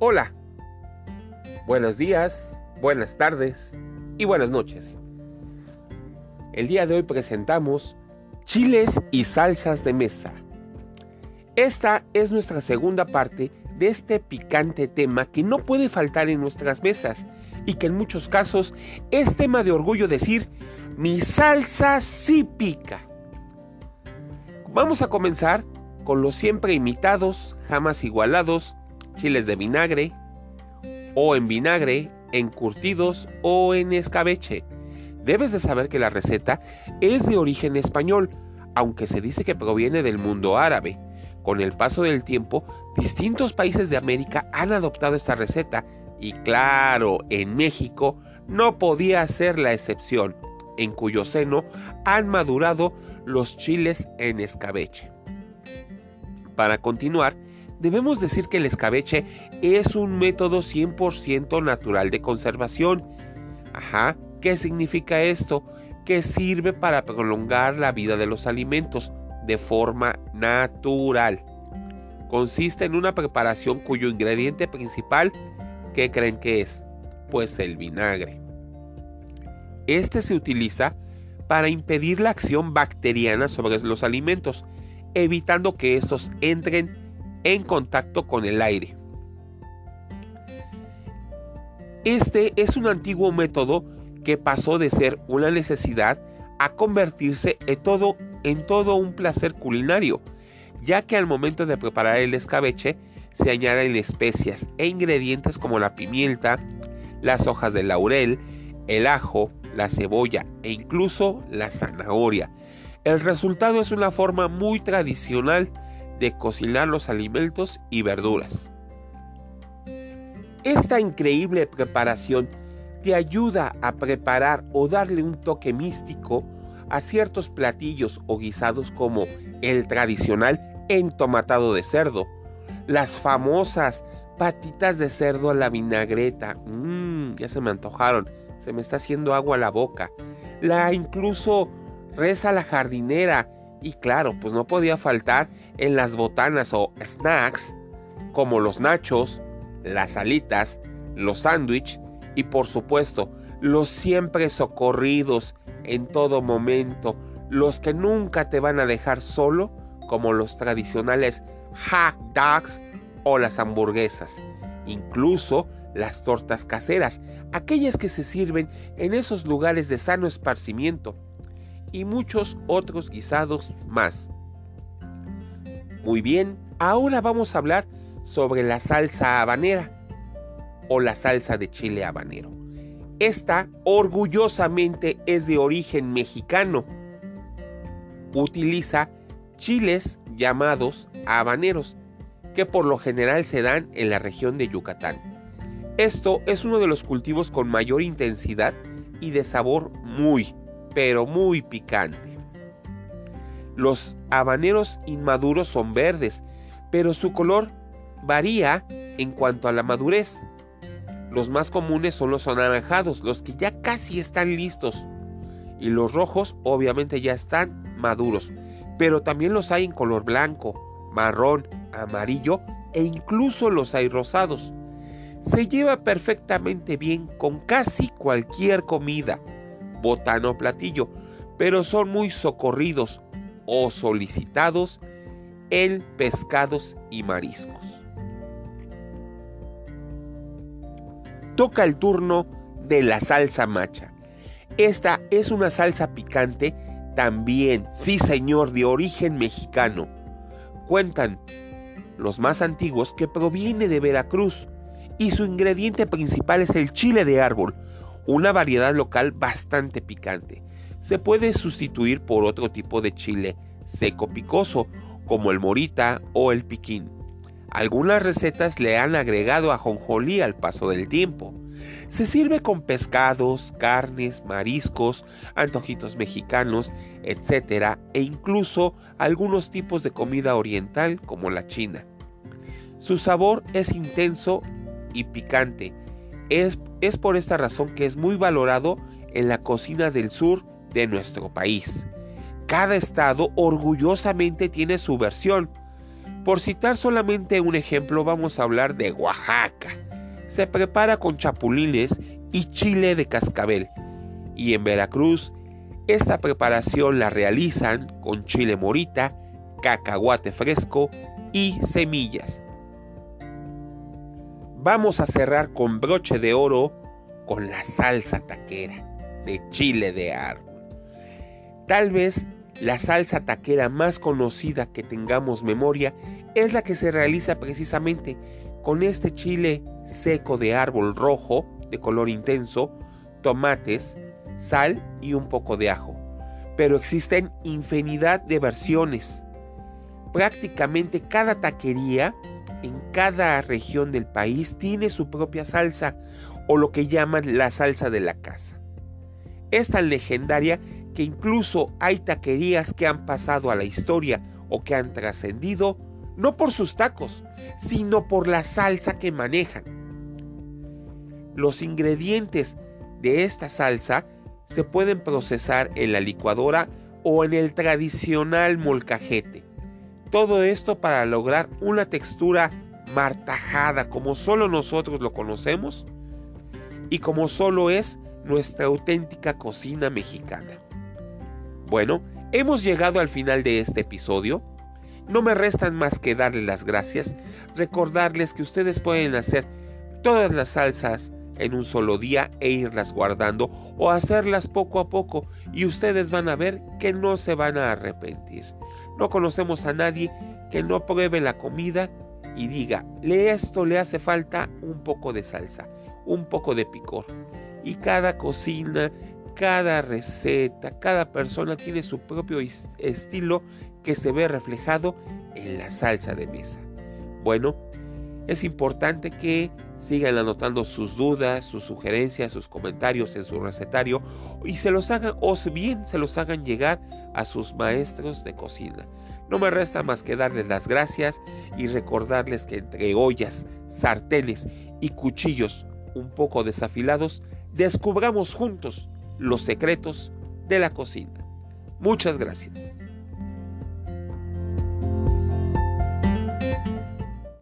Hola, buenos días, buenas tardes y buenas noches. El día de hoy presentamos chiles y salsas de mesa. Esta es nuestra segunda parte de este picante tema que no puede faltar en nuestras mesas y que en muchos casos es tema de orgullo decir, mi salsa sí pica. Vamos a comenzar con los siempre imitados, jamás igualados, chiles de vinagre, o en vinagre, en curtidos o en escabeche. Debes de saber que la receta es de origen español, aunque se dice que proviene del mundo árabe. Con el paso del tiempo, distintos países de América han adoptado esta receta y claro, en México no podía ser la excepción, en cuyo seno han madurado los chiles en escabeche. Para continuar, debemos decir que el escabeche es un método 100% natural de conservación. Ajá, ¿qué significa esto? Que sirve para prolongar la vida de los alimentos de forma natural. Consiste en una preparación cuyo ingrediente principal, ¿qué creen que es? Pues el vinagre. Este se utiliza para impedir la acción bacteriana sobre los alimentos, evitando que estos entren en contacto con el aire. Este es un antiguo método que pasó de ser una necesidad a convertirse en todo, en todo un placer culinario, ya que al momento de preparar el escabeche se añaden especias e ingredientes como la pimienta, las hojas de laurel, el ajo, la cebolla e incluso la zanahoria. El resultado es una forma muy tradicional de cocinar los alimentos y verduras. Esta increíble preparación te ayuda a preparar o darle un toque místico a ciertos platillos o guisados como el tradicional entomatado de cerdo, las famosas patitas de cerdo a la vinagreta, mmm, ya se me antojaron, se me está haciendo agua a la boca, la incluso reza la jardinera y claro, pues no podía faltar en las botanas o snacks como los nachos, las alitas, los sándwiches y por supuesto los siempre socorridos en todo momento, los que nunca te van a dejar solo como los tradicionales hot dogs o las hamburguesas, incluso las tortas caseras, aquellas que se sirven en esos lugares de sano esparcimiento y muchos otros guisados más. Muy bien, ahora vamos a hablar sobre la salsa habanera o la salsa de chile habanero. Esta orgullosamente es de origen mexicano. Utiliza chiles llamados habaneros, que por lo general se dan en la región de Yucatán. Esto es uno de los cultivos con mayor intensidad y de sabor muy, pero muy picante. Los habaneros inmaduros son verdes, pero su color varía en cuanto a la madurez. Los más comunes son los anaranjados, los que ya casi están listos. Y los rojos obviamente ya están maduros, pero también los hay en color blanco, marrón, amarillo e incluso los hay rosados. Se lleva perfectamente bien con casi cualquier comida botano platillo, pero son muy socorridos o solicitados en pescados y mariscos. Toca el turno de la salsa macha. Esta es una salsa picante también, sí señor, de origen mexicano. Cuentan los más antiguos que proviene de Veracruz y su ingrediente principal es el chile de árbol, una variedad local bastante picante. Se puede sustituir por otro tipo de chile seco picoso, como el morita o el piquín. Algunas recetas le han agregado ajonjolí al paso del tiempo. Se sirve con pescados, carnes, mariscos, antojitos mexicanos, etc. e incluso algunos tipos de comida oriental como la china. Su sabor es intenso y picante, es, por esta razón que es muy valorado en la cocina del sur de nuestro país. Cada estado orgullosamente tiene su versión. Por citar solamente un ejemplo, vamos a hablar de Oaxaca. Se prepara con chapulines y chile de cascabel. Y en Veracruz, esta preparación la realizan con chile morita, cacahuate fresco y semillas. Vamos a cerrar con broche de oro con la salsa taquera de chile de árbol. Tal vez la salsa taquera más conocida que tengamos memoria es la que se realiza precisamente con este chile seco de árbol rojo de color intenso, tomates, sal y un poco de ajo. Pero existen infinidad de versiones. Prácticamente cada taquería en cada región del país tiene su propia salsa o lo que llaman la salsa de la casa. Es tan legendaria que incluso hay taquerías que han pasado a la historia o que han trascendido no por sus tacos, sino por la salsa que manejan. Los ingredientes de esta salsa se pueden procesar en la licuadora o en el tradicional molcajete. Todo esto para lograr una textura martajada como solo nosotros lo conocemos y como solo es nuestra auténtica cocina mexicana. Bueno, hemos llegado al final de este episodio. No me restan más que darles las gracias, recordarles que ustedes pueden hacer todas las salsas en un solo día e irlas guardando o hacerlas poco a poco y ustedes van a ver que no se van a arrepentir. No conocemos a nadie que no pruebe la comida y diga, le esto le hace falta un poco de salsa, un poco de picor. Y cada cocina, cada receta, cada persona tiene su propio estilo que se ve reflejado en la salsa de mesa. Bueno, es importante que sigan anotando sus dudas, sus sugerencias, sus comentarios en su recetario y se los hagan o bien se los hagan llegar a sus maestros de cocina. No me resta más que darles las gracias y recordarles que entre ollas, sartenes y cuchillos un poco desafilados, descubramos juntos los secretos de la cocina. Muchas gracias.